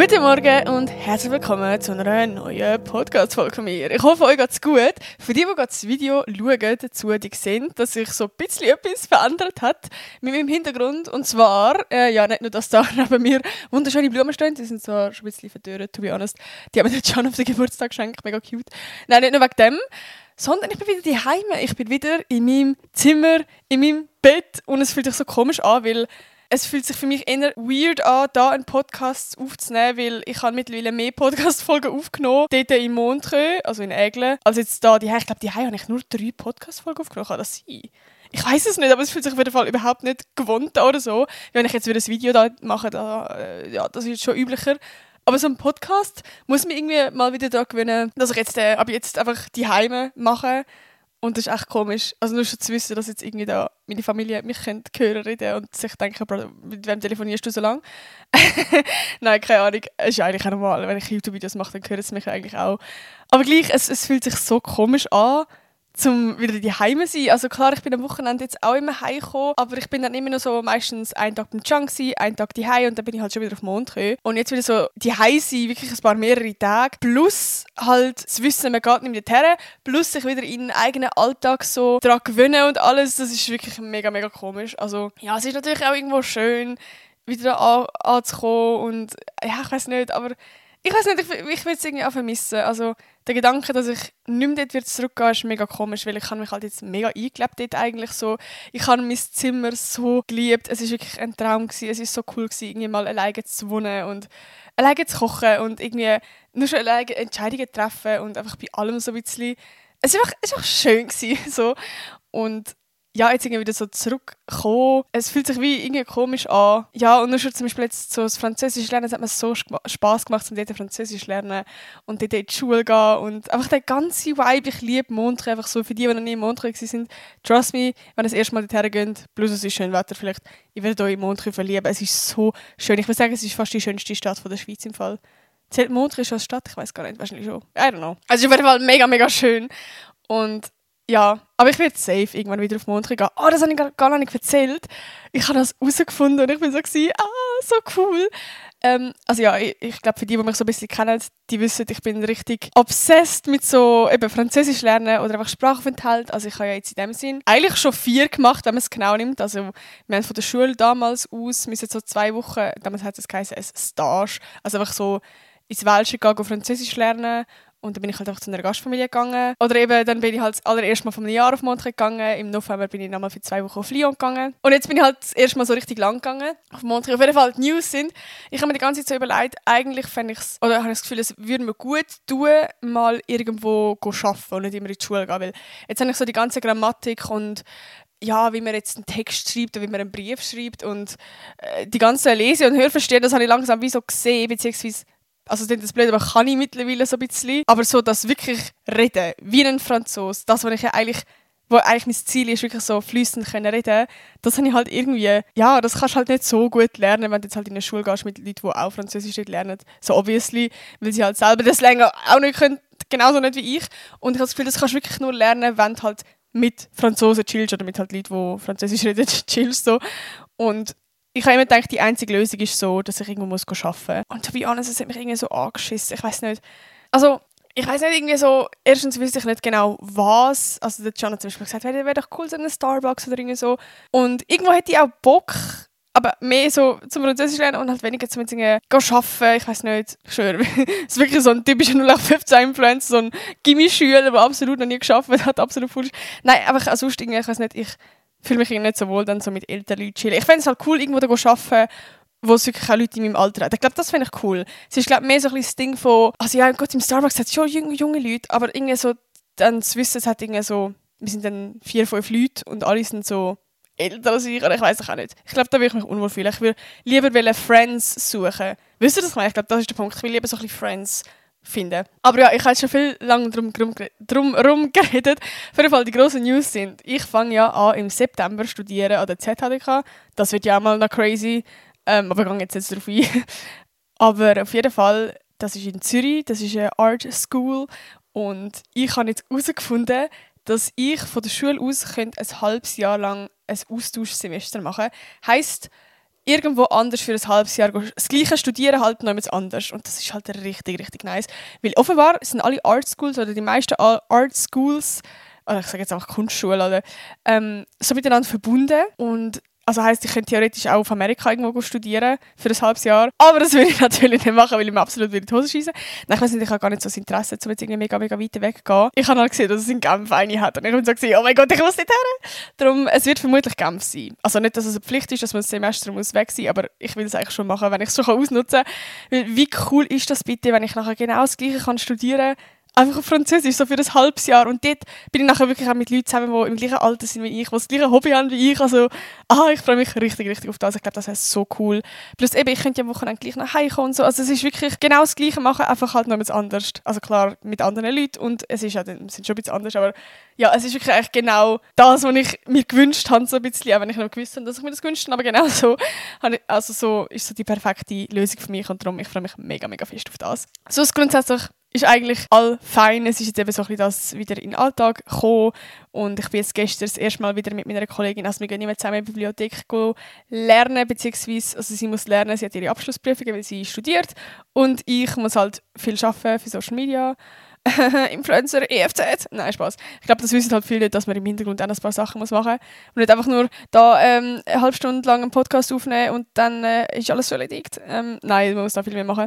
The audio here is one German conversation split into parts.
Guten Morgen und herzlich willkommen zu einer neuen Podcast-Folge von mir. Ich hoffe, euch geht's gut. Für die, die das Video schauen dazu, die sehen, dass sich so ein bisschen etwas verändert hat mit meinem Hintergrund. Und zwar, äh, ja, nicht nur, dass da neben mir wunderschöne Blumen stehen, die sind zwar schon ein bisschen verdorrt, to be honest. Die haben mir schon auf den Geburtstag geschenkt, mega cute. Nein, nicht nur wegen dem, sondern ich bin wieder daheim. Ich bin wieder in meinem Zimmer, in meinem Bett und es fühlt sich so komisch an, weil es fühlt sich für mich eher weird an, da einen Podcast aufzunehmen, weil ich habe mittlerweile mehr Podcast-Folgen aufgenommen, dort in Montreux, also in Aigle, als jetzt da. Die, ich glaube, die habe ich nur drei Podcast-Folgen aufgenommen. Kann das sein? Ich weiß es nicht, aber es fühlt sich auf jeden Fall überhaupt nicht gewohnt an oder so. Wenn ich jetzt wieder ein Video da mache, da, äh, ja, das ist schon üblicher. Aber so ein Podcast muss mich irgendwie mal wieder daran gewöhnen, dass ich jetzt äh, ab jetzt einfach die Heime mache und das ist echt komisch. Also nur schon zu wissen, dass jetzt irgendwie da meine Familie mich kennt, hören reden und sich denken, mit wem telefonierst du so lange? Nein, keine Ahnung. Es ist eigentlich auch normal. Wenn ich YouTube-Videos mache, dann hören sie mich eigentlich auch. Aber gleich, es, es fühlt sich so komisch an, zum wieder die Heime sein. Also klar, ich bin am Wochenende jetzt auch immer heimgekommen, aber ich bin dann immer noch so meistens einen Tag beim Chang sein, einen Tag die und dann bin ich halt schon wieder auf Montreux. Und jetzt wieder so die sein, wirklich ein paar mehrere Tage, plus halt das Wissen, man geht nicht mehr her, plus sich wieder in den eigenen Alltag so daran gewöhnen und alles, das ist wirklich mega, mega komisch. Also ja, es ist natürlich auch irgendwo schön, wieder an, anzukommen und ja, ich weiß nicht, aber ich weiß nicht, ich, ich will es irgendwie auch vermissen. Also der Gedanke, dass ich nicht mehr dort zurückgehe, ist mega komisch, weil ich habe mich halt jetzt mega eingelebt dort eigentlich so. Ich habe mein Zimmer so geliebt. Es ist wirklich ein Traum gewesen. Es ist so cool gewesen, irgendwie mal alleine zu wohnen und alleine zu kochen und irgendwie nur schon alleine Entscheidungen treffen und einfach bei allem so ein bisschen. Es war einfach, war einfach schön gewesen, so. Und ja, jetzt irgendwie wieder so zurückkommen. Es fühlt sich wie irgendwie komisch an. Ja, und nur schon zum Beispiel jetzt so das Französisch lernen, es hat mir so Spaß gemacht, um dort Französisch lernen und dort in die Schule gehen und einfach der ganze Vibe, ich liebe Montreux, einfach so für die, die noch nie in Montreux sind, trust me, wenn ihr das erste Mal dorthin geht, plus es ist schön Wetter vielleicht, ich werde euch in Montreux verlieben, es ist so schön. Ich würde sagen, es ist fast die schönste Stadt von der Schweiz im Fall. Zählt Montreux als Stadt? Ich weiß gar nicht, wahrscheinlich schon. I don't know. Also auf jeden Fall mega, mega schön und ja, aber ich werde safe irgendwann wieder auf Montreux gehen. Oh, das habe ich gar, nicht erzählt. Ich habe das herausgefunden und ich bin so gewesen, ah, so cool. Ähm, also ja, ich, ich glaube, für die, die mich so ein bisschen kennen, die wissen, ich bin richtig obsessed mit so eben Französisch lernen oder einfach Sprachaufenthalt. Also ich habe ja jetzt in dem Sinn eigentlich schon vier gemacht, wenn man es genau nimmt. Also wir haben von der Schule damals aus, wir sind so zwei Wochen, damals hat es geheißen, ein Stage, also einfach so ins Welsche gehen, Französisch lernen und dann bin ich halt einfach zu einer Gastfamilie gegangen. Oder eben, dann bin ich halt das allererste Mal von einem Jahr auf Montreux gegangen. Im November bin ich nochmal für zwei Wochen auf Lyon gegangen. Und jetzt bin ich halt das erste Mal so richtig lang gegangen auf Montreux. Auf jeden Fall, die News sind, ich habe mir die ganze Zeit so überlegt, eigentlich fände ich es, oder habe ich das Gefühl, es würde mir gut tun, mal irgendwo arbeiten und nicht immer in die Schule gehen. Weil jetzt habe ich so die ganze Grammatik und ja, wie man jetzt einen Text schreibt oder wie man einen Brief schreibt und äh, die ganze Lese- und Hörverstehen, das habe ich langsam wie so gesehen, beziehungsweise also das ist blöd, aber kann ich mittlerweile so ein bisschen. Aber so das wirklich reden, wie ein Franzos, das, was ich ja eigentlich wo eigentlich mein Ziel ist, wirklich so fließend können reden, das habe ich halt irgendwie, ja, das kannst du halt nicht so gut lernen, wenn du jetzt halt in eine Schule gehst mit Leuten, die auch Französisch nicht lernen. So obviously, weil sie halt selber das länger auch nicht können, genauso nicht wie ich. Und ich habe das Gefühl, das kannst du wirklich nur lernen, wenn du halt mit Franzosen chillst oder mit halt Leuten, die Französisch reden, chillst so. Und ich habe immer gedacht, die einzige Lösung ist so, dass ich irgendwo arbeiten muss. Und to be honest, es hat mich irgendwie so angeschissen. Ich weiß nicht. Also, ich weiß nicht, irgendwie so, erstens wüsste ich nicht genau, was. Also, der John hat zum Beispiel gesagt, wäre wär doch cool, so eine Starbucks oder irgendwie so. Und irgendwo hätte ich auch Bock, aber mehr so zum Französisch lernen und halt weniger zum Dingen arbeiten. Ich weiß nicht, ich schwöre. Es ist wirklich so ein typischer 0815-Influencer, so ein Gimmischüler, der absolut noch nie geschafft hat, absolut falsch. Nein, aber sonst irgendwie, ich weiß nicht, ich fühle mich nicht so wohl dann so mit älteren Leuten chillen. Ich fände es halt cool, irgendwo da arbeiten, wo es wirklich auch Leute in meinem Alter hat. Ich glaube, das finde ich cool. Es ist, glaube mehr so ein das Ding von, also ja, Gott, im Starbucks hat es schon junge, junge Leute, aber irgendwie so, dann zu wissen, es hat irgendwie so, wir sind dann vier, fünf Leute und alle sind so älter als ich, oder ich weiß auch nicht. Ich glaube, da würde ich mich unwohl fühlen. Ich würde lieber Friends suchen. Wisst ihr das? Ich glaube, das ist der Punkt. Ich will lieber so ein bisschen Friends finden. Aber ja, ich habe schon viel lange drum, drum, drum herum geredet. Auf jeden Fall, die grossen News sind, ich fange ja an im September studieren an der ZHDK. Das wird ja auch mal noch crazy. Ähm, aber ich gehe jetzt nicht darauf ein. aber auf jeden Fall, das ist in Zürich, das ist eine Art School. Und ich habe jetzt herausgefunden, dass ich von der Schule aus ein halbes Jahr lang ein Austauschsemester machen könnte. Heisst, irgendwo anders für ein halbes Jahr das gleiche studieren, halt noch etwas anders. Und das ist halt richtig, richtig nice. Weil offenbar sind alle Art Schools oder die meisten Art Schools oder ich sage jetzt einfach Kunstschule, oder, ähm, so miteinander verbunden und also heisst, ich könnte theoretisch auch auf Amerika irgendwo studieren für ein halbes Jahr. Aber das würde ich natürlich nicht machen, weil ich mir absolut in die Hose schieße. Nein, ich weiß nicht, ich habe gar nicht so das Interesse, um jetzt irgendwie mega, mega weit weggehen. Ich habe halt gesehen, dass es in Genf eine hat. Und ich habe so gesehen, oh mein Gott, ich muss nicht her. Darum, es wird vermutlich Genf sein. Also nicht, dass es eine Pflicht ist, dass man das Semester muss weg sein aber ich will es eigentlich schon machen, wenn ich es schon ausnutzen kann. Wie cool ist das bitte, wenn ich nachher genau das Gleiche kann studieren kann, einfach auf Französisch, so für ein halbes Jahr. Und dort bin ich nachher wirklich auch mit Leuten zusammen, die im gleichen Alter sind wie ich, die das gleiche Hobby haben wie ich. Also, ah, ich freue mich richtig, richtig auf das. Ich glaube, das ist so cool. Plus eben, ich könnte ja am Wochenende gleich nach Hause kommen und so. Also es ist wirklich genau das Gleiche machen, einfach halt noch etwas anders. Also klar, mit anderen Leuten und es ist ja, wir sind schon ein bisschen anders, aber ja, es ist wirklich eigentlich genau das, was ich mir gewünscht habe, so ein bisschen, auch wenn ich noch gewusst habe, dass ich mir das gewünscht habe, aber genau so, also so ist so die perfekte Lösung für mich und darum, ich freue mich mega, mega fest auf das. Sonst grundsätzlich ist eigentlich all fein. Es ist jetzt eben so ein bisschen das wieder in den Alltag gekommen und ich bin jetzt gestern das erste Mal wieder mit meiner Kollegin, also wir gehen immer zusammen in die Bibliothek lernen, beziehungsweise also sie muss lernen, sie hat ihre Abschlussprüfungen, weil sie studiert und ich muss halt viel arbeiten für Social Media. Influencer, EFZ. Nein, Spaß. Ich glaube, das wissen halt viele, dass man im Hintergrund auch ein paar Sachen muss machen muss. Und nicht einfach nur da ähm, eine halbe Stunde lang einen Podcast aufnehmen und dann äh, ist alles erledigt. Ähm, nein, man muss da viel mehr machen.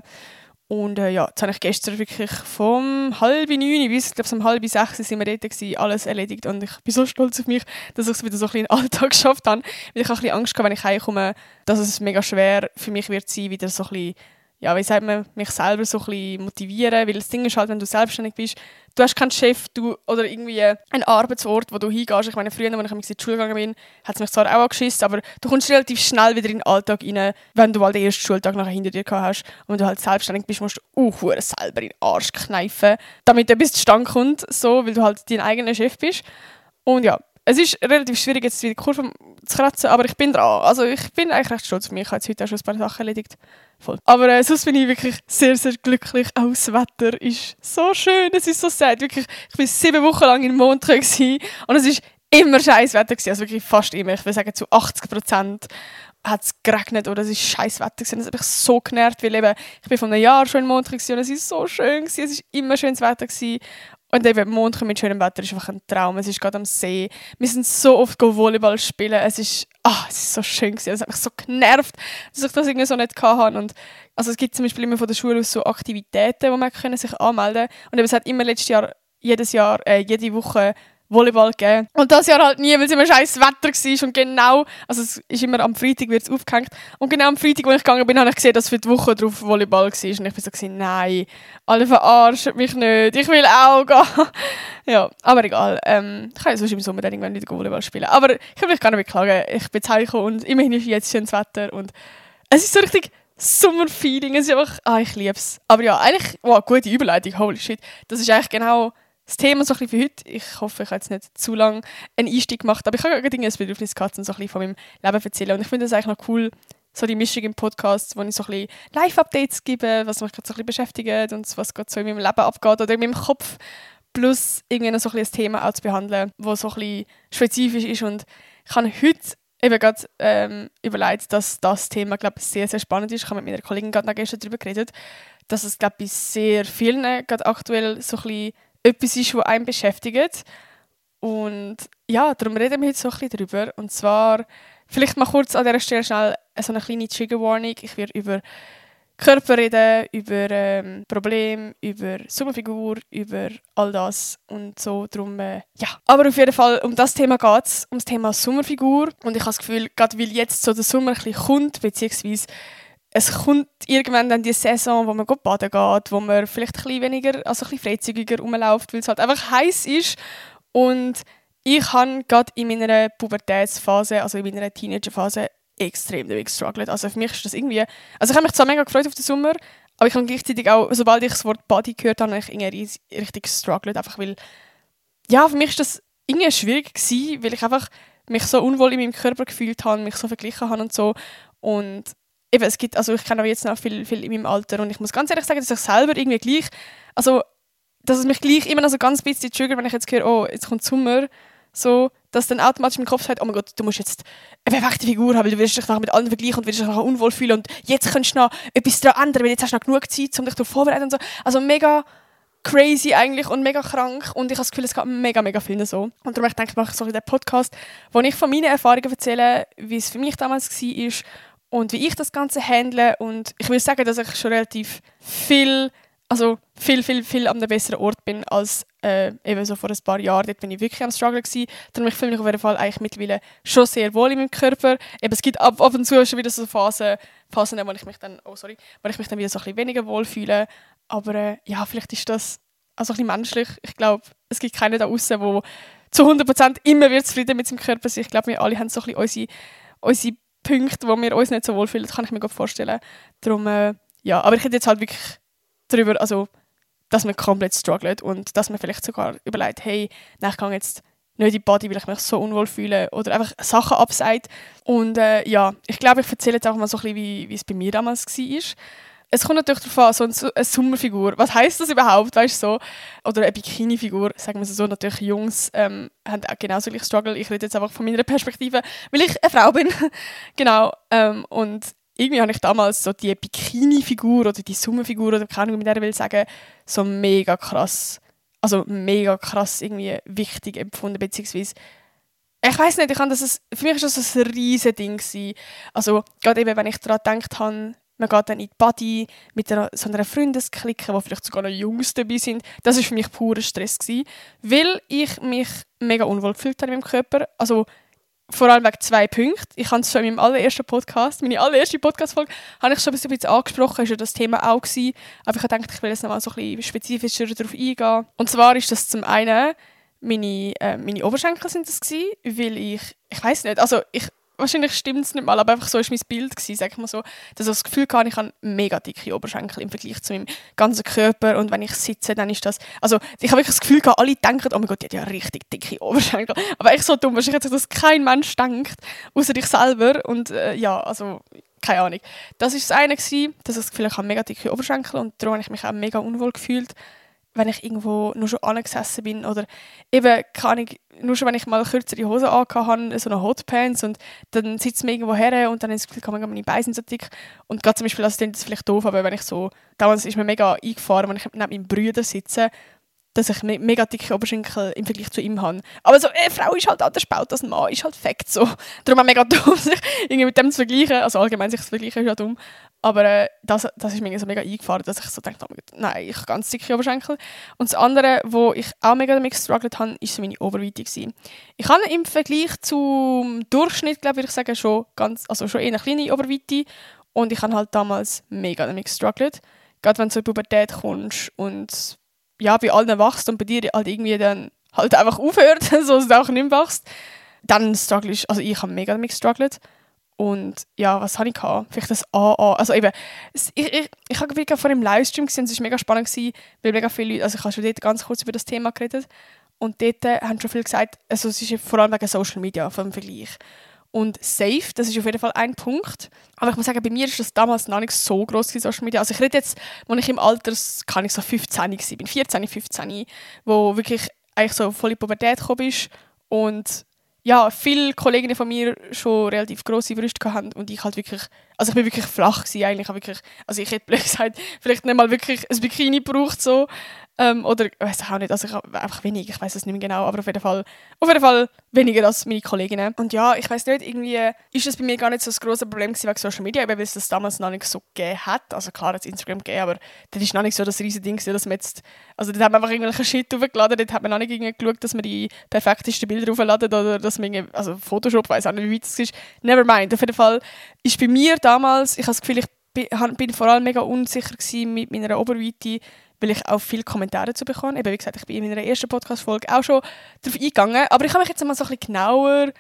Und äh, ja, jetzt habe ich gestern wirklich vom halb neun bis, glaube, um halb sechs sind wir dort gewesen, alles erledigt. Und ich bin so stolz auf mich, dass ich es wieder so ein bisschen in den Alltag geschafft habe. Weil ich habe ein bisschen Angst gehabt, wenn ich heimkomme, dass es mega schwer für mich wird sein, wieder so ein bisschen ja, wie sagt man, mich selber so ein bisschen motivieren, weil das Ding ist halt, wenn du selbstständig bist, du hast keinen Chef du, oder irgendwie einen Arbeitsort, wo du hingehst. Ich meine, früher, als ich in die Schule gegangen bin, hat es mich zwar auch angeschissen, aber du kommst relativ schnell wieder in den Alltag rein, wenn du halt den ersten Schultag nachher hinter dir gehabt hast. Und wenn du halt selbstständig bist, musst du auch selber in den Arsch kneifen, damit etwas zustande kommt, so, weil du halt dein eigener Chef bist. Und ja, es ist relativ schwierig, jetzt die Kurve zu kratzen, aber ich bin dran. Also ich bin eigentlich recht stolz auf mich. Ich habe jetzt heute auch schon ein paar Sachen erledigt. Voll. Aber äh, sonst bin ich wirklich sehr, sehr glücklich. Auch das Wetter ist so schön, es ist so sad. Wirklich, ich war sieben Wochen lang in Montreux und es ist immer scheiß Wetter gewesen. Also wirklich fast immer. Ich würde sagen, zu 80 Prozent hat es geregnet oder es ist scheiß Wetter gewesen. Das hat mich so genervt, weil eben, ich bin von einem Jahr schon in Montreux und es ist so schön gewesen. Es ist immer schönes Wetter gewesen. Und eben Montag mit schönem Wetter ist einfach ein Traum. Es ist gerade am See. Wir sind so oft Volleyball spielen. Es ist, ah, es ist so schön gewesen. Es hat mich so genervt, dass ich das irgendwie so nicht hatte. Und also es gibt zum Beispiel immer von der Schule aus so Aktivitäten, wo man können sich anmelden kann. Und eben, es hat immer letztes Jahr, jedes Jahr, äh, jede Woche Volleyball gegeben. Und das Jahr halt nie, weil es immer scheiß Wetter war. Und genau, also es ist immer am Freitag wird es aufgehängt. Und genau am Freitag, wo ich gegangen bin, habe ich gesehen, dass für die Woche drauf Volleyball war. Und ich bin so, gewesen, nein, alle verarschen mich nicht. Ich will auch gehen. ja, aber egal. Ähm, ich kann ja sonst im Sommer dann irgendwann wieder Volleyball spielen. Aber ich kann mich gar nicht beklagen. Ich bin Hause und immerhin ist jetzt schönes Wetter. Und es ist so richtig Sommerfeeling. Es ist einfach, ah, ich liebe es. Aber ja, eigentlich, wow, gute Überleitung, holy shit. Das ist eigentlich genau das Thema so ein für heute. Ich hoffe, ich habe jetzt nicht zu lange einen Einstieg gemacht, aber ich habe gerade ein Bedürfnis gehabt, um so ein von meinem Leben zu erzählen. Und ich finde es eigentlich noch cool, so die Mischung im Podcast, wo ich so ein Live-Updates gebe, was mich gerade so ein beschäftigt und was gerade so in meinem Leben abgeht oder in meinem Kopf. Plus irgendwie noch so ein, Thema auch zu behandeln, das so ein spezifisch ist. Und ich habe heute eben gerade ähm, überlegt, dass das Thema, glaube ich, sehr, sehr spannend ist. Ich habe mit meiner Kollegin gerade gestern darüber geredet, dass es, glaube ich, bei sehr vielen gerade aktuell so ein bisschen etwas ist, was einen beschäftigt. Und ja, darum reden wir heute so ein bisschen darüber. Und zwar, vielleicht mal kurz an dieser Stelle schnell so eine kleine Trigger Warning. Ich werde über Körper reden, über ähm, Probleme, über Sommerfigur, über all das und so. Darum, äh, ja. Aber auf jeden Fall, um das Thema geht es, um das Thema Sommerfigur. Und ich habe das Gefühl, gerade weil jetzt so der Sommer ein bisschen kommt, beziehungsweise es kommt irgendwann dann die Saison, wo man baden geht, wo man vielleicht ein bisschen weniger, also ein bisschen freizügiger rumläuft, weil es halt einfach heiß ist. Und ich habe gerade in meiner Pubertätsphase, also in meiner Teenagerphase, extrem damit gestruggelt. Also für mich ist das irgendwie... Also ich habe mich zwar mega gefreut auf den Sommer, aber ich habe gleichzeitig auch, sobald ich das Wort Body gehört habe, habe ich irgendwie richtig gestruggelt, einfach weil... Ja, für mich ist das irgendwie schwierig gewesen, weil ich einfach mich so unwohl in meinem Körper gefühlt habe, mich so verglichen habe und so. Und eben, es gibt, also ich kenne auch jetzt noch viel, viel in meinem Alter und ich muss ganz ehrlich sagen, dass ich selber irgendwie gleich, also dass es mich gleich immer noch so ganz bisschen triggert, wenn ich jetzt höre, oh, jetzt kommt Sommer, so, dass dann automatisch im Kopf sagt, oh mein Gott, du musst jetzt eine perfekte Figur haben, weil du wirst dich nachher mit anderen vergleichen und wirst dich nachher unwohl fühlen und jetzt kannst du noch etwas daran ändern, weil jetzt hast du noch genug Zeit, um dich darauf vorzubereiten und so. Also mega crazy eigentlich und mega krank und ich habe das Gefühl, es geht mega, mega vielen so. Und darum ich denke ich, mache ich so in den Podcast, wo ich von meinen Erfahrungen erzähle, wie es für mich damals war und wie ich das Ganze handle und ich will sagen, dass ich schon relativ viel also viel, viel, viel an einem besseren Ort bin als äh, eben so vor ein paar Jahren. Dort bin ich wirklich am Struggle gewesen. Darum ich mich auf jeden Fall eigentlich mittlerweile schon sehr wohl in meinem Körper. Eben, es gibt ab, ab und zu schon wieder so Phasen, Phasen, wo ich mich dann, oh sorry, wo ich mich dann wieder so ein bisschen weniger wohl fühle. Aber äh, ja, vielleicht ist das also ein bisschen menschlich. Ich glaube, es gibt keinen da draußen, der zu 100% immer wird zufrieden mit seinem Körper ist. Ich glaube, wir alle haben so ein bisschen unsere, unsere Punkte, wo wir uns nicht so wohl fühlen. Das kann ich mir gut vorstellen. Darum, äh, ja, aber ich hätte jetzt halt wirklich darüber, also, dass man komplett struggelt und dass man vielleicht sogar überlegt, hey, nein, ich kann jetzt nicht in die Body, weil ich mich so unwohl fühle oder einfach Sachen abseit. Und äh, ja, ich glaube, ich erzähle jetzt auch mal so ein bisschen, wie es bei mir damals war. Es kommt natürlich darauf an, so eine, Sommerfigur, was heißt das überhaupt, weißt du, so? Oder eine Bikini-Figur, sagen wir so, natürlich Jungs ähm, haben auch genauso gleich Struggle. Ich rede jetzt einfach von meiner Perspektive, weil ich eine Frau bin. genau, ähm, und irgendwie habe ich damals so die Bikini-Figur oder die Summenfigur oder keine Ahnung, wie man will sagen, so mega krass, also mega krass irgendwie wichtig empfunden, beziehungsweise ich weiß nicht, ich kann das, für mich war das ein riesiges Ding. Also gerade eben, wenn ich daran gedacht habe, man geht dann in die Body mit einer, so einer Freundesklicke, wo vielleicht sogar noch Jungs dabei sind. Das war für mich purer Stress. Gewesen, weil ich mich mega unwohl gefühlt habe in meinem Körper. Also vor allem wegen zwei Punkten. Ich habe es schon in meinem allerersten Podcast, meine allererste Podcast-Folge, habe ich schon ein bisschen angesprochen, ist ja das Thema auch gewesen. Aber ich gedacht, ich will jetzt noch mal so ein bisschen spezifischer darauf eingehen. Und zwar ist das zum einen, meine, äh, meine Oberschenkel sind das gewesen, weil ich, ich weiß nicht, also ich wahrscheinlich stimmt es nicht mal, aber einfach so war mein Bild sag ich mal so, dass ich das Gefühl hatte, ich habe mega dicke Oberschenkel im Vergleich zu meinem ganzen Körper. Und wenn ich sitze, dann ist das, also ich habe wirklich das Gefühl gehabt, alle denken, oh mein Gott, die hat ja richtig dicke Oberschenkel, aber echt so dumm, wahrscheinlich hat das kein Mensch denkt, außer dich selber. Und äh, ja, also keine Ahnung. Das war das eine dass ich das Gefühl habe, ich habe mega dicke Oberschenkel. Und darum habe ich mich auch mega unwohl gefühlt wenn ich irgendwo nur schon angesessen bin oder eben kann ich, nur schon wenn ich mal kürzere Hosen habe, so eine Hotpants und dann sitzt man irgendwo her und dann ist das Gefühl, meine Beine sind so dick und gerade zum Beispiel, also das ist vielleicht doof, aber wenn ich so, damals ist mir mega eingefahren, wenn ich neben meinem Brüder sitze dass ich me mega dicke Oberschenkel im Vergleich zu ihm habe. Aber so, eine Frau ist halt anders gebaut als ein Mann, ist halt fakt so. Darum auch mega dumm, sich irgendwie mit dem zu vergleichen. Also allgemein sich zu vergleichen ist ja dumm. Aber äh, das, das ist mir so mega eingefahren, dass ich so dachte, oh nein, ich habe ganz dicke Oberschenkel. Und das andere, wo ich auch mega damit gestruggelt habe, ist meine Oberweite gewesen. Ich habe im Vergleich zum Durchschnitt, glaube ich, sagen, schon ganz, also schon eine kleine Oberweite. Und ich habe halt damals mega damit gestruggelt. Gerade wenn du zur Pubertät kommst und ja, bei allen wachst und bei dir halt irgendwie dann halt einfach aufhört, so dass du auch nicht mehr wachst, dann struggle ich, also ich habe mega damit gestruggelt. Und ja, was habe ich? Vielleicht das AA. Also eben, ich, ich, ich habe wirklich vor dem Livestream gesehen, es war mega spannend, gewesen, weil mega viele Leute, also ich habe schon dort ganz kurz über das Thema geredet und dort haben schon viele gesagt, also es ist vor allem wegen Social Media vom Vergleich. Und safe, das ist auf jeden Fall ein Punkt. Aber ich muss sagen, bei mir ist das damals noch nicht so groß wie Social Media. Also ich rede jetzt, als ich im Alter, kann ich so 15 war, bin 14, 15, wo wirklich eigentlich so voll in Pubertät gekommen ist und ja, viele Kolleginnen von mir schon relativ grosse Brüste hatten und ich halt wirklich, also ich bin wirklich flach gewesen eigentlich, wirklich, also ich hätte gesagt, vielleicht nicht mal wirklich ein Bikini braucht so, ähm, oder ich weiß auch nicht, also ich habe einfach wenig, ich weiß es nicht mehr genau, aber auf jeden Fall, auf jeden Fall weniger als meine Kolleginnen. Und ja, ich weiß nicht, irgendwie ist das bei mir gar nicht so ein grosses Problem gewesen wegen Social Media, weil es das damals noch nicht so gegeben hat. Also klar hat es Instagram gegeben, aber das ist noch nicht so das riesige Ding dass man jetzt, also dort hat man einfach irgendwelche Shit hochgeladen, dort hat man noch nicht irgendwie geschaut, dass man die perfektesten Bilder hochladen oder dass man also Photoshop, weiß auch nicht, wie weit es ist. Never mind, auf jeden Fall ist bei mir damals, ich habe das Gefühl, ich bin, vor allem mega unsicher mit meiner Oberweite, weil ich auch viele Kommentare zu bekommen. Eben, wie gesagt, ich bin in meiner ersten Podcast-Folge auch schon darauf eingegangen. Aber ich habe mich jetzt mal so ein bisschen genauer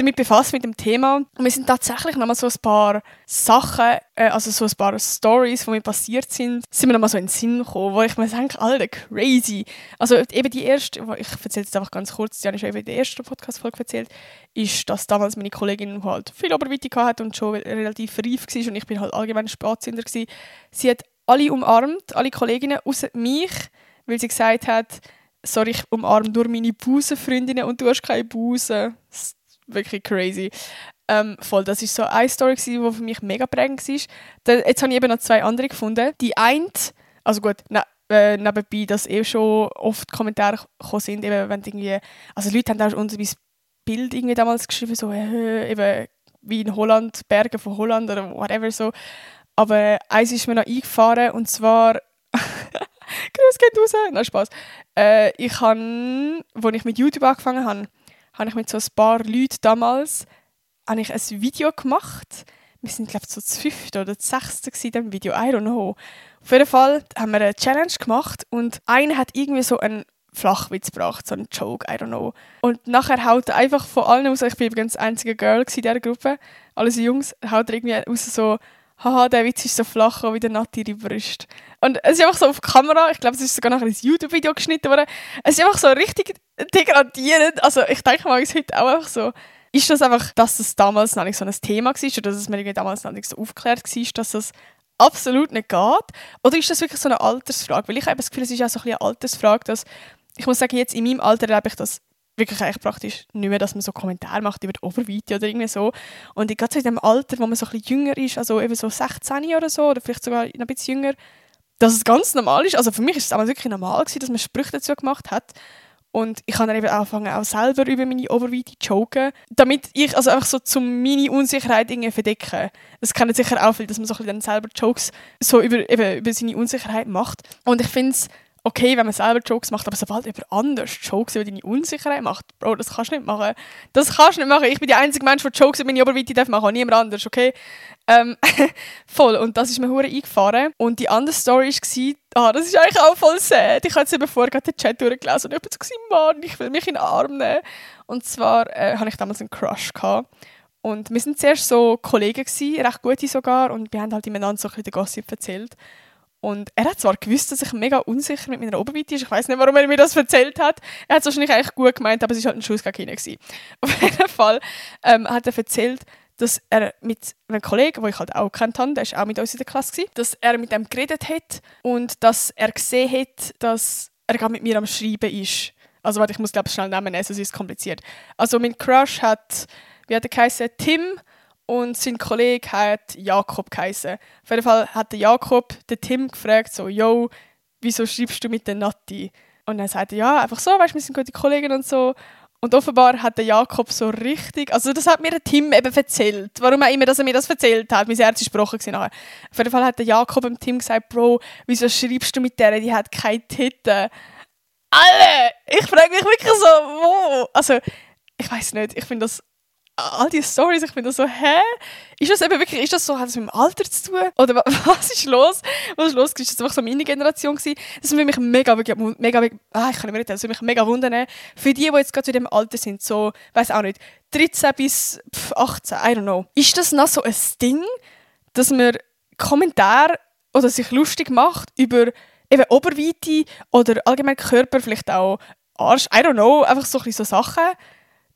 damit befasst mit dem Thema. Und mir sind tatsächlich noch mal so ein paar Sachen, äh, also so ein paar Stories, die mir passiert sind, sind mir noch mal so in den Sinn gekommen, wo ich mir denke, Alter, crazy. Also eben die erste, ich erzähle jetzt einfach ganz kurz, die habe ich schon eben in der ersten Podcast-Folge erzählt, ist, dass damals meine Kollegin, halt viel Oberweite hatte und schon relativ reif war und ich bin halt allgemein Spatzünder sie hat alle umarmt, alle Kolleginnen, außer mich, weil sie gesagt hat, sorry, ich umarme nur meine Busenfreundinnen und du hast keine Busen. Ist wirklich crazy. Ähm, voll, das war so eine Story, die für mich mega prägend war. Dann, jetzt habe ich eben noch zwei andere gefunden. Die eine, also gut, ne, äh, nebenbei, dass eh schon oft Kommentare gekommen sind, eben, wenn irgendwie, also Leute haben auch unter mein Bild irgendwie damals geschrieben, so, äh, eben, wie in Holland, Berge von Holland oder whatever so. Aber eins ist mir noch eingefahren und zwar Grüß geht raus. Nein, Spaß. Äh, ich habe, als ich mit YouTube angefangen habe, habe ich mit so ein paar Leuten damals habe ich ein Video gemacht. Wir sind, glaube ich, so das fünfte oder das sechste in diesem Video. I don't know. Auf jeden Fall haben wir eine Challenge gemacht und einer hat irgendwie so einen Flachwitz gebracht, so einen Joke, I don't know. Und nachher haut er einfach von allen aus, ich bin übrigens einzige Girl in dieser Gruppe, alle Jungs, haut er irgendwie aus so haha, der Witz ist so flach wie der Nati ihre Brüste. Und es ist einfach so auf Kamera, ich glaube, es ist sogar nachher ein YouTube-Video geschnitten worden. Es ist einfach so richtig degradierend. Also ich denke mal, es heute auch einfach so. Ist das einfach, dass es damals noch nicht so ein Thema war oder dass es mir damals noch nicht so aufgeklärt war, dass das absolut nicht geht? Oder ist das wirklich so eine Altersfrage? Weil ich habe das Gefühl, es ist auch so ein eine Altersfrage, dass ich muss sagen, jetzt in meinem Alter erlebe ich das wirklich eigentlich praktisch nicht mehr, dass man so Kommentare macht über die Oberweite oder irgendwie so. Und gerade so in dem Alter, wo man so ein bisschen jünger ist, also eben so 16 oder so, oder vielleicht sogar noch ein bisschen jünger, dass es ganz normal ist. Also für mich ist es damals wirklich normal gewesen, dass man Sprüche dazu gemacht hat. Und ich habe dann eben angefangen, auch selber über meine Oberweite zu joken, damit ich also einfach so zum meine Unsicherheit irgendwie verdecken. Das kennen sicher auch viel, dass man so ein bisschen dann selber Jokes so über, eben, über seine Unsicherheit macht. Und ich finde es okay, wenn man selber Jokes macht, aber sobald jemand anders Jokes über deine Unsicherheit macht, Bro, das kannst du nicht machen. Das kannst du nicht machen. Ich bin der einzige Mensch, der Jokes über meine Oberweite darf machen, niemand anders, okay? Ähm, voll. Und das ist mir hure eingefahren. Und die andere Story war, ah, das ist eigentlich auch voll sad. Ich habe jetzt eben vorher gerade den Chat durchgelesen und jemand so Mann, ich will mich in den Arm nehmen. Und zwar äh, hatte ich damals einen Crush. Gehabt. Und wir waren zuerst so Kollegen, gewesen, recht gute sogar, und wir haben halt miteinander so ein bisschen den Gossip erzählt. Und er hat zwar gewusst, dass ich mega unsicher mit meiner Oberweite ist. Ich weiß nicht, warum er mir das erzählt hat. Er hat es wahrscheinlich eigentlich gut gemeint, aber es war halt ein Schuss gegen ihn. Auf jeden Fall ähm, hat er erzählt, dass er mit einem Kollegen, den ich halt auch kennt habe, der war auch mit uns in der Klasse, gewesen, dass er mit dem geredet hat und dass er gesehen hat, dass er gerade mit mir am Schreiben ist. Also warte, ich muss glaube ich schnell nehmen, sonst ist es kompliziert. Also mein Crush hat, wie hat er geheißen, Tim und sein Kollege hat Jakob geheißen. Auf jeden Fall hat der Jakob den Tim gefragt, so, yo, wieso schreibst du mit der Nati? Und er sagte, ja, einfach so, weißt, wir sind gute Kollegen und so. Und offenbar hat der Jakob so richtig, also das hat mir der Tim eben erzählt. Warum auch immer, dass er mir das erzählt hat. Mein Herz ist gebrochen nachher. Auf jeden Fall hat der Jakob dem Tim gesagt, Bro, wieso schreibst du mit der, die hat keine Titten? Alle! Ich frage mich wirklich so, wo? Also, ich weiß nicht, ich finde das all diese Stories, ich bin da so, hä? Ist das eben wirklich, ist das so, hat das mit dem Alter zu tun? Oder was ist los? Was ist los? Ist das einfach so meine Generation gewesen? Das würde mich mega, mega, mega, ah, ich kann nicht mehr reden, das würde mich mega wundern. Für die, die jetzt gerade in dem Alter sind, so, weiß auch nicht, 13 bis 18, I don't know. Ist das noch so ein Ding, dass man Kommentare oder sich lustig macht über eben Oberweite oder allgemein Körper, vielleicht auch Arsch, I don't know, einfach so, so Sachen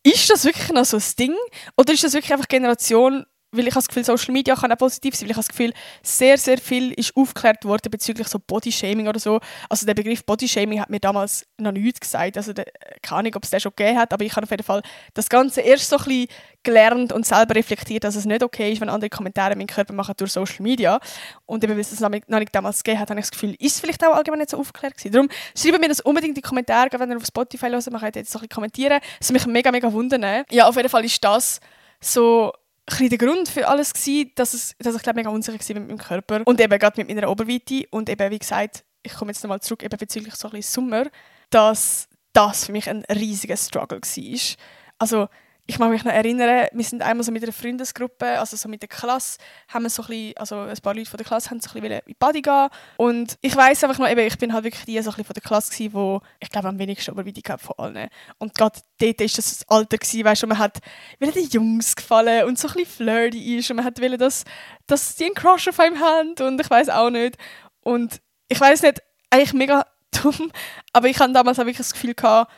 ist das wirklich noch so ein Ding? Oder ist das wirklich einfach Generation, weil ich das Gefühl, Social Media kann auch positiv sein, weil ich das Gefühl, sehr, sehr viel ist aufgeklärt worden bezüglich so Bodyshaming oder so. Also der Begriff Bodyshaming hat mir damals noch nichts gesagt. Also der, keine Ahnung, ob es den schon gegeben hat, aber ich habe auf jeden Fall das Ganze erst so ein bisschen gelernt und selber reflektiert, dass es nicht okay ist, wenn andere Kommentare meinen Körper machen durch Social Media. Und eben, weil es das noch nicht damals gegeben hat, habe ich das Gefühl, ist es vielleicht auch allgemein nicht so aufgeklärt gewesen. Darum schreibt mir das unbedingt in die Kommentare, wenn ihr auf Spotify hört, man kann jetzt so ein bisschen kommentieren. Das würde mich mega, mega wundern. Ja, auf jeden Fall ist das so ein der Grund für alles gewesen, dass, es, dass ich glaube mega unsicher war mit meinem Körper und eben gerade mit meiner Oberweite und eben wie gesagt, ich komme jetzt nochmal zurück eben bezüglich so ein bisschen Sommer, dass das für mich ein riesiger Struggle war. Also ich mag mich noch erinnern, wir sind einmal so mit einer Freundesgruppe, also so mit der Klasse, haben wir so ein bisschen, also ein paar Leute von der Klasse haben so ein bisschen in die Body gehen. Und ich weiß einfach noch, eben, ich bin halt wirklich die so ein bisschen von der Klasse gewesen, wo ich glaube am wenigsten Oberweite gehabt von allen. Und gerade dort war das das Alter gewesen, weißt du, man hat den Jungs gefallen und so ein bisschen flirty ist und man hat will, dass, dass die einen Crush auf einem haben und ich weiß auch nicht. Und ich weiß nicht, eigentlich mega dumm, aber ich hatte damals auch wirklich das Gefühl gehabt,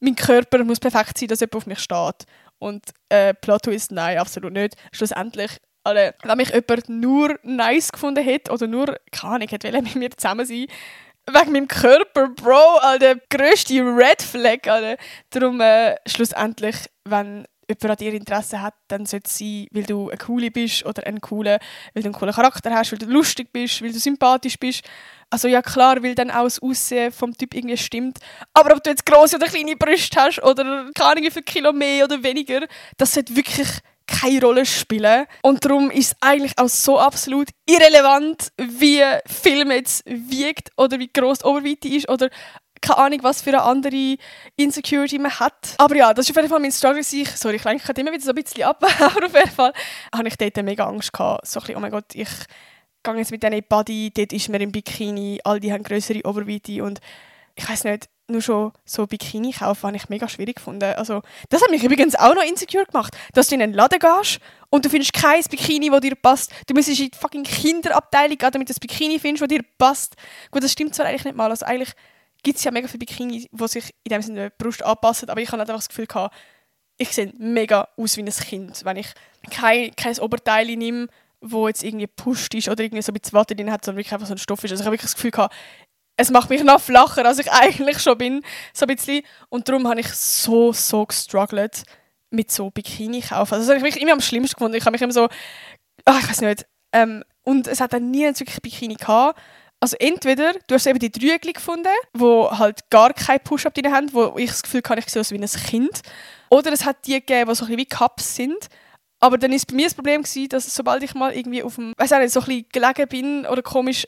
mein Körper muss perfekt sein, dass jemand auf mich steht. Und äh, Plot ist nein, absolut nicht. Schlussendlich, alle, wenn mich jemand nur nice gefunden hätte oder nur, keine Ahnung, hätte mit mir zusammen sein wegen meinem Körper, Bro, der grösste Red Flag, Alter. Darum, äh, schlussendlich, wenn jemand an dir Interesse hat, dann sollte es sein, weil du ein Coole bist oder ein cooler, weil du einen coolen Charakter hast, weil du lustig bist, weil du sympathisch bist. Also ja klar, weil dann auch das Aussehen vom Typ irgendwie stimmt. Aber ob du jetzt große oder kleine Brüste hast oder keine Ahnung wie viel Kilo mehr oder weniger, das sollte wirklich keine Rolle spielen. Und darum ist es eigentlich auch so absolut irrelevant, wie Film jetzt wiegt oder wie groß die Oberweite ist oder keine Ahnung, was für eine andere Insecurity man hat. Aber ja, das ist auf jeden Fall mein Struggle. Ich, sorry, ich lenke immer wieder so ein bisschen ab, aber auf jeden Fall habe ich dort mega Angst gehabt. So ein bisschen, oh mein Gott, ich gehe jetzt mit denen in die Body, dort ist mir im Bikini, all die haben größere Oberweite und ich weiß nicht, nur schon so Bikini kaufen, habe ich mega schwierig gefunden. Also, das hat mich übrigens auch noch insecure gemacht, dass du in einen Laden gehst und du findest kein Bikini, das dir passt. Du musst in die fucking Kinderabteilung gehen, damit du das Bikini findest, das dir passt. Gut, das stimmt zwar eigentlich nicht mal. Also eigentlich gibt es ja mega viele Bikini, die sich in dem Sinne die Brust anpassen, aber ich habe einfach das Gefühl gehabt, ich sehe mega aus wie ein Kind, wenn ich kein, kein Oberteil nehme, wo jetzt irgendwie pusht ist oder irgendwie so ein bisschen Watte drin hat, sondern wirklich einfach so ein Stoff ist. Also ich habe wirklich das Gefühl gehabt, es macht mich noch flacher, als ich eigentlich schon bin, so ein bisschen. Und darum habe ich so, so gestruggelt mit so Bikini kaufen. Also das habe ich wirklich immer am schlimmsten gefunden. Ich habe mich immer so, ach, ich weiß nicht, ähm, und es hat dann nie wirklich Bikini gehabt. Also entweder du hast eben die Drügel gefunden, wo halt gar kein Push-Up drin haben, wo ich das Gefühl habe, ich sehe aus wie ein Kind. Oder es hat die gegeben, die so ein bisschen wie Cups sind. Aber dann ist bei mir das Problem gewesen, dass sobald ich mal irgendwie auf dem, weiß nicht, so ein bisschen gelegen bin oder komisch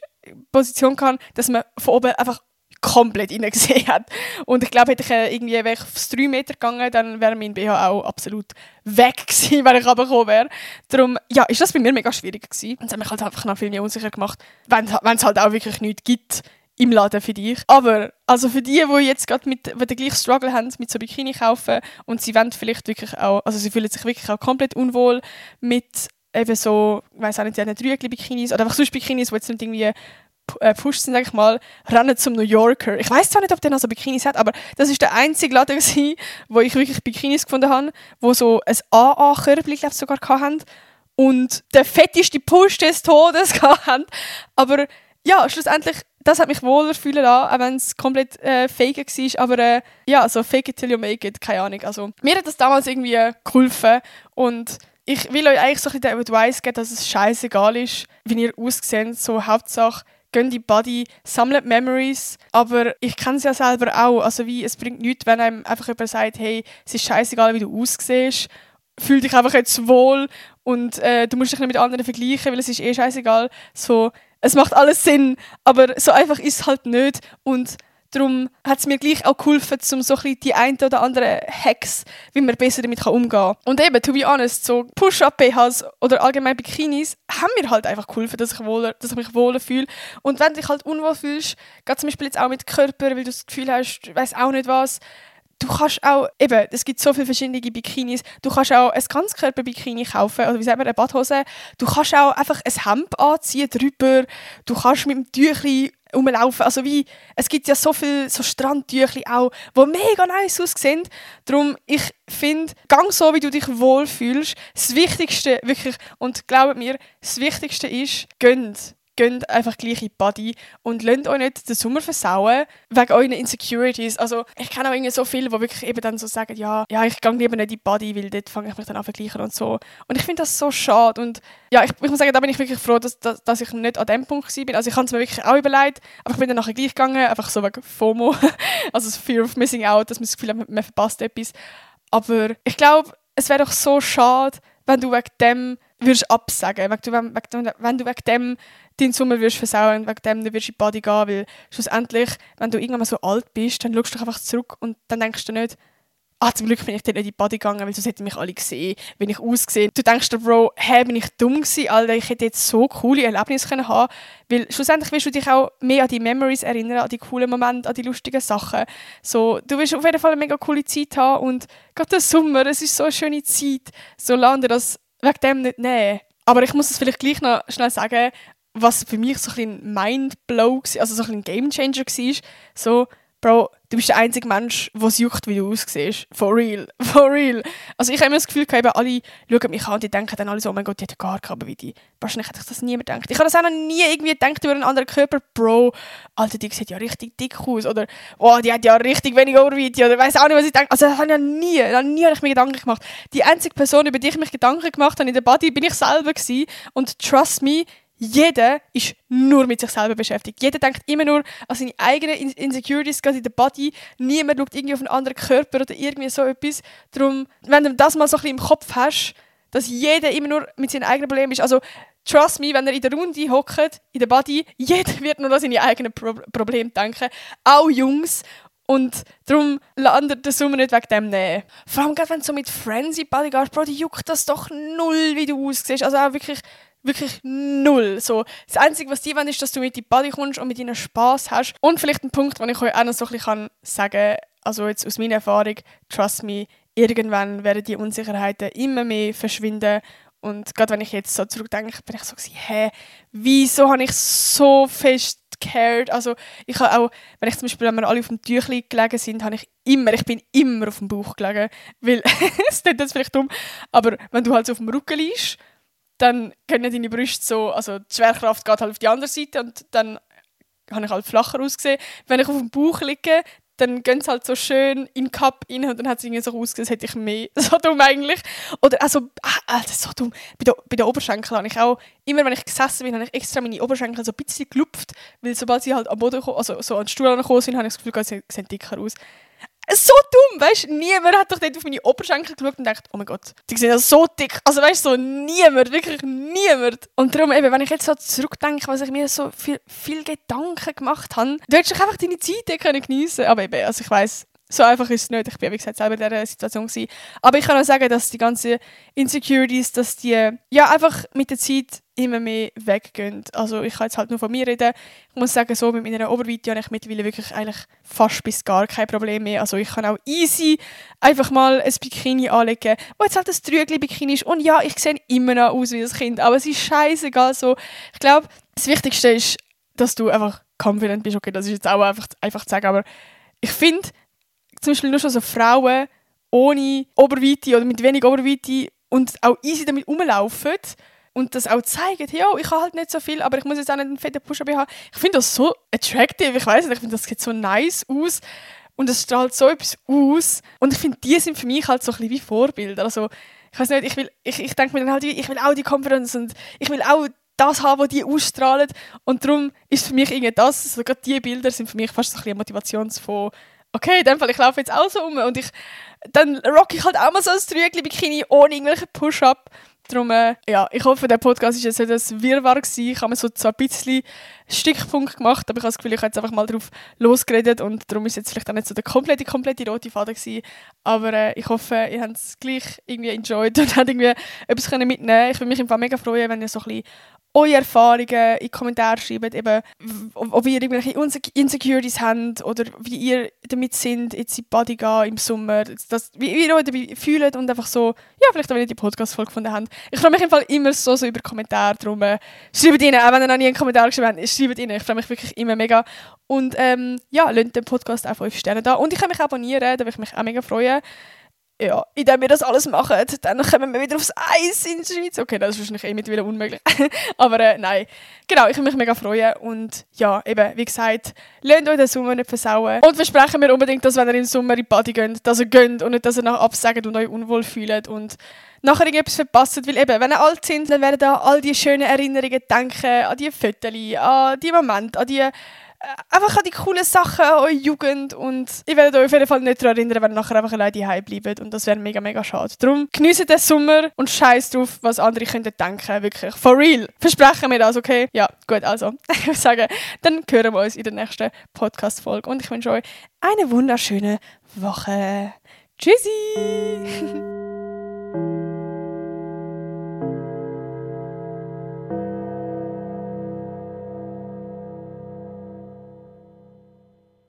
Position kann, dass man von oben einfach komplett gesehen hat. Und ich glaube, hätte ich äh, irgendwie weg aufs 3 Meter gegangen, dann wäre mein BH auch absolut weg gewesen, wenn ich runtergekommen wäre. Darum, ja, ist das bei mir mega schwierig gewesen. Und es hat mich halt einfach noch viel mehr unsicher gemacht, wenn es halt auch wirklich nichts gibt im Laden für dich. Aber also für die, die jetzt gerade mit die den gleichen Struggle haben mit so Bikini kaufen und sie wollen vielleicht wirklich auch, also sie fühlen sich wirklich auch komplett unwohl mit eben so, ich weiß auch nicht, diesen Drügel-Bikinis oder einfach sonst Bikinis, die jetzt nicht irgendwie pusht sind, sag ich mal, rennen zum New Yorker. Ich weiß zwar nicht, ob der noch so Bikinis hat, aber das ist der einzige Laden gewesen, wo ich wirklich Bikinis gefunden habe, wo so ein AA-Körbchen, glaube sogar hatten und der fetteste Push des Todes hatten. Aber ja, schlussendlich, das hat mich wohler fühlen lassen, auch wenn es komplett äh, fake war. Aber äh, ja, so fake it till you make it, keine Ahnung. Also, mir hat das damals irgendwie geholfen und ich will euch eigentlich so ein bisschen den Advice geben, dass es scheißegal ist, wie ihr aussehen. So Hauptsache, gehen die Body, sammelt Memories. Aber ich kenne es ja selber auch. Also wie, es bringt nichts, wenn einem einfach jemand sagt, hey, es ist scheißegal, wie du aussiehst. Fühl dich einfach jetzt wohl und äh, du musst dich nicht mit anderen vergleichen, weil es ist eh scheißegal. So, es macht alles Sinn, aber so einfach ist es halt nicht. Und Darum hat es mir gleich auch geholfen, um so ein die ein oder andere Hacks, wie man besser damit umgehen kann. Und eben, to be honest, so Push-Up-BHs oder allgemein Bikinis haben mir halt einfach geholfen, dass ich, wohler, dass ich mich wohler fühle. Und wenn du dich halt unwohl fühlst, geht zum Beispiel jetzt auch mit Körper, weil du das Gefühl hast, du weißt auch nicht was, du kannst auch, eben, es gibt so viele verschiedene Bikinis, du kannst auch ein Ganzkörper-Bikini kaufen, oder wie sagen wir, eine Badhose. Du kannst auch einfach ein Hemd anziehen drüber, du kannst mit dem Tüchli rumlaufen. Also wie, es gibt ja so viele so Strandtüchli auch, die mega nice aussehen. Darum, ich finde, gang so, wie du dich wohlfühlst. Das Wichtigste, wirklich, und glaubt mir, das Wichtigste ist, gönnt geht einfach gleich in die Body und lasst euch nicht den Sommer versauen wegen euren Insecurities. Also ich kenne auch irgendwie so viele, die wirklich eben dann so sagen, ja, ja ich gehe lieber nicht in die Body, weil dort fange ich mich dann an vergleichen und so. Und ich finde das so schade und ja, ich, ich, muss sagen, da bin ich wirklich froh, dass, dass, dass ich nicht an dem Punkt war. Also ich habe es mir wirklich auch überlegt, aber ich bin dann nachher gleich gegangen, einfach so wegen FOMO, also Fear of Missing Out, dass man das Gefühl hat, man verpasst etwas. Aber ich glaube, es wäre doch so schade, wenn du wegen dem würdest absagen, wenn du, wenn, wenn du wegen dem deinen Sommer wirst versauen, wegen dem du wirst in die Body gehen, weil schlussendlich, wenn du irgendwann mal so alt bist, dann schaust du einfach zurück und dann denkst du nicht, ah, zum Glück bin ich dort nicht in die Body gegangen, weil sonst hätten mich alle gesehen, wenn ich ausgesehen. Du denkst dir, Bro, hä, bin ich dumm gewesen, Alter, ich hätte jetzt so coole Erlebnisse können haben weil schlussendlich wirst du dich auch mehr an die Memories erinnern, an die coolen Momente, an die lustigen Sachen. So, du wirst auf jeden Fall eine mega coole Zeit haben und gerade der Sommer, es ist so eine schöne Zeit, so lange das wegen dem nicht nehmen. Aber ich muss es vielleicht gleich noch schnell sagen, was für mich so ein Mindblow also so ein Gamechanger war, so, Bro, du bist der einzige Mensch, der es juckt, wie du aussiehst. For real. For real. Also ich habe immer das Gefühl, eben alle schauen mich an und die denken dann alle so, oh mein Gott, die hat gar keine wie die. Wahrscheinlich hätte ich das niemand gedacht. Ich habe das auch noch nie irgendwie gedacht über einen anderen Körper. Bro, Alter, die sieht ja richtig dick aus. Oder, oh, die hat ja richtig wenig Oberweite. Oder weiß auch nicht, was ich denke. Also das habe ich ja nie, nie habe ich mir Gedanken gemacht. Die einzige Person, über die ich mich Gedanken gemacht habe in der Body, bin ich selber gewesen. Und trust me, jeder ist nur mit sich selber beschäftigt. Jeder denkt immer nur an seine eigenen Insecurities, gerade in der Body. Niemand schaut irgendwie auf einen anderen Körper oder irgendwie so etwas. Darum, wenn du das mal so ein bisschen im Kopf hast, dass jeder immer nur mit seinen eigenen Problemen ist. Also, trust me, wenn er in der Runde hockt, in der Body, jeder wird nur an seine eigenen Pro Probleme denken. Auch Jungs. Und darum landet der Sommer nicht wegen dem nehmen. Vor allem, wenn du so mit Friends in die Body gehst, Bro, die juckt das doch null, wie du aussiehst. Also auch wirklich wirklich null. So, das Einzige, was die wollen, ist, dass du mit die Body kommst und mit ihnen Spaß hast. Und vielleicht ein Punkt, den ich euch auch noch so ein bisschen sagen kann, also jetzt aus meiner Erfahrung, trust me, irgendwann werden die Unsicherheiten immer mehr verschwinden. Und gerade wenn ich jetzt so zurückdenke, bin ich so gewesen, hä, wieso habe ich so fest cared? Also ich habe auch, wenn ich zum Beispiel, wenn wir alle auf dem Tüchli gelegen sind, habe ich immer, ich bin immer auf dem Bauch gelegen, weil, es klingt jetzt vielleicht dumm, aber wenn du halt so auf dem Rücken liegst dann können deine Brüste so, also die Schwerkraft geht halt auf die andere Seite und dann habe ich halt flacher ausgesehen. Wenn ich auf dem Bauch liege, dann gehen sie halt so schön in den Cup rein und dann hat es irgendwie so ausgesehen, als hätte ich mehr. So dumm eigentlich. Oder also, ah, das ist so dumm. Bei den, bei den Oberschenkeln habe ich auch, immer wenn ich gesessen bin, habe ich extra meine Oberschenkel so ein bisschen gelupft, weil sobald sie halt am Boden also so an den Stuhl gekommen sind, habe ich das Gefühl, sie sehen dicker aus so dumm, weißt du? Niemand hat doch dort auf meine Oberschenkel geschaut und gedacht, oh mein Gott, die sind ja so dick. Also weißt du, so niemand, wirklich niemand. Und darum eben, wenn ich jetzt so zurückdenke, was ich mir so viel, viel Gedanken gemacht habe, du hättest einfach deine Zeit können geniessen Aber eben, also ich weiss, so einfach ist es nicht. Ich bin, wie gesagt, selber in dieser Situation. Gewesen. Aber ich kann auch sagen, dass die ganzen Insecurities, dass die ja einfach mit der Zeit immer mehr weggehen. Also ich kann jetzt halt nur von mir reden. Ich muss sagen, so mit meiner Oberweite habe ich mittlerweile wirklich eigentlich fast bis gar kein Problem mehr. Also ich kann auch easy einfach mal ein Bikini anlegen, wo jetzt halt ein Trügli-Bikini ist. Und ja, ich sehe immer noch aus wie ein Kind, aber es ist scheißegal so. Ich glaube, das Wichtigste ist, dass du einfach confident bist. Okay, das ist jetzt auch einfach, einfach zu sagen, aber ich finde, zum Beispiel nur schon so Frauen ohne Oberweite oder mit wenig Oberweite und auch easy damit rumlaufen und das auch zeigen, ja, ich habe halt nicht so viel, aber ich muss jetzt auch nicht einen fetten Push-Up haben. Ich finde das so attractive, ich weiß nicht, ich finde das sieht so nice aus und es strahlt so etwas aus und ich finde, die sind für mich halt so ein bisschen wie Vorbilder. Also, ich weiß nicht, ich ich, ich denke mir dann halt, ich will auch die Konferenz und ich will auch das haben, was die ausstrahlen und darum ist für mich irgendwie das, sogar also die Bilder sind für mich fast so ein bisschen Motivation von okay, in dem Fall, ich laufe jetzt auch so um und ich, dann rock ich halt auch mal so ein Trügli-Bikini ohne irgendwelche Push-Up. Darum, äh, ja, ich hoffe, der Podcast war jetzt nicht ein Wirrwarr gewesen. Ich habe mir so, ein bisschen Stickpunkt gemacht, aber ich habe das Gefühl, ich habe jetzt einfach mal drauf losgeredet und darum ist jetzt vielleicht auch nicht so der komplette, komplette rote Faden gewesen. Aber äh, ich hoffe, ihr habt es gleich irgendwie enjoyed und habt irgendwie etwas mitnehmen können. Ich würde mich im Fall mega freuen, wenn ihr so ein bisschen eure Erfahrungen in die Kommentare schreibt, eben, ob ihr irgendwelche Insecurities habt oder wie ihr damit sind, jetzt in gehen im Sommer, das, wie, ihr euch dabei fühlt und einfach so, ja, vielleicht auch, wenn ihr die Podcast-Folge gefunden habt. Ich freue mich im Fall immer so, so über Kommentare, darum äh, schreibt ihnen, auch wenn ihr noch nie einen Kommentar geschrieben habt, schreibt ihnen, ich freue mich wirklich immer mega. Und ähm, ja, lasst den Podcast auf 5 Sterne da und ich kann mich abonnieren, da würde ich mich auch mega freuen ja, indem wir das alles machen, dann kommen wir wieder aufs Eis in der Schweiz. Okay, das ist wahrscheinlich eh mittlerweile unmöglich. Aber äh, nein, genau, ich würde mich mega freuen. Und ja, eben, wie gesagt, lasst euch den Sommer nicht versauen. Und versprechen wir unbedingt, dass wenn ihr im Sommer in die Party geht, dass ihr geht und nicht, dass ihr nachher absagt und euch unwohl fühlt und nachher irgendetwas verpasst. Weil eben, wenn ihr alt sind, dann werden da all die schönen Erinnerungen denken, an die Fotos, an die Momente, an die einfach an die coolen Sachen, eure Jugend und ich werde euch auf jeden Fall nicht daran erinnern, wenn ihr nachher einfach alleine daheim bleibt und das wäre mega, mega schade. Darum genießt den Sommer und scheiß drauf, was andere könnten denken, wirklich. For real. Versprechen wir das, okay? Ja, gut, also. Ich würde sagen, dann hören wir uns in der nächsten Podcast-Folge und ich wünsche euch eine wunderschöne Woche. Tschüssi!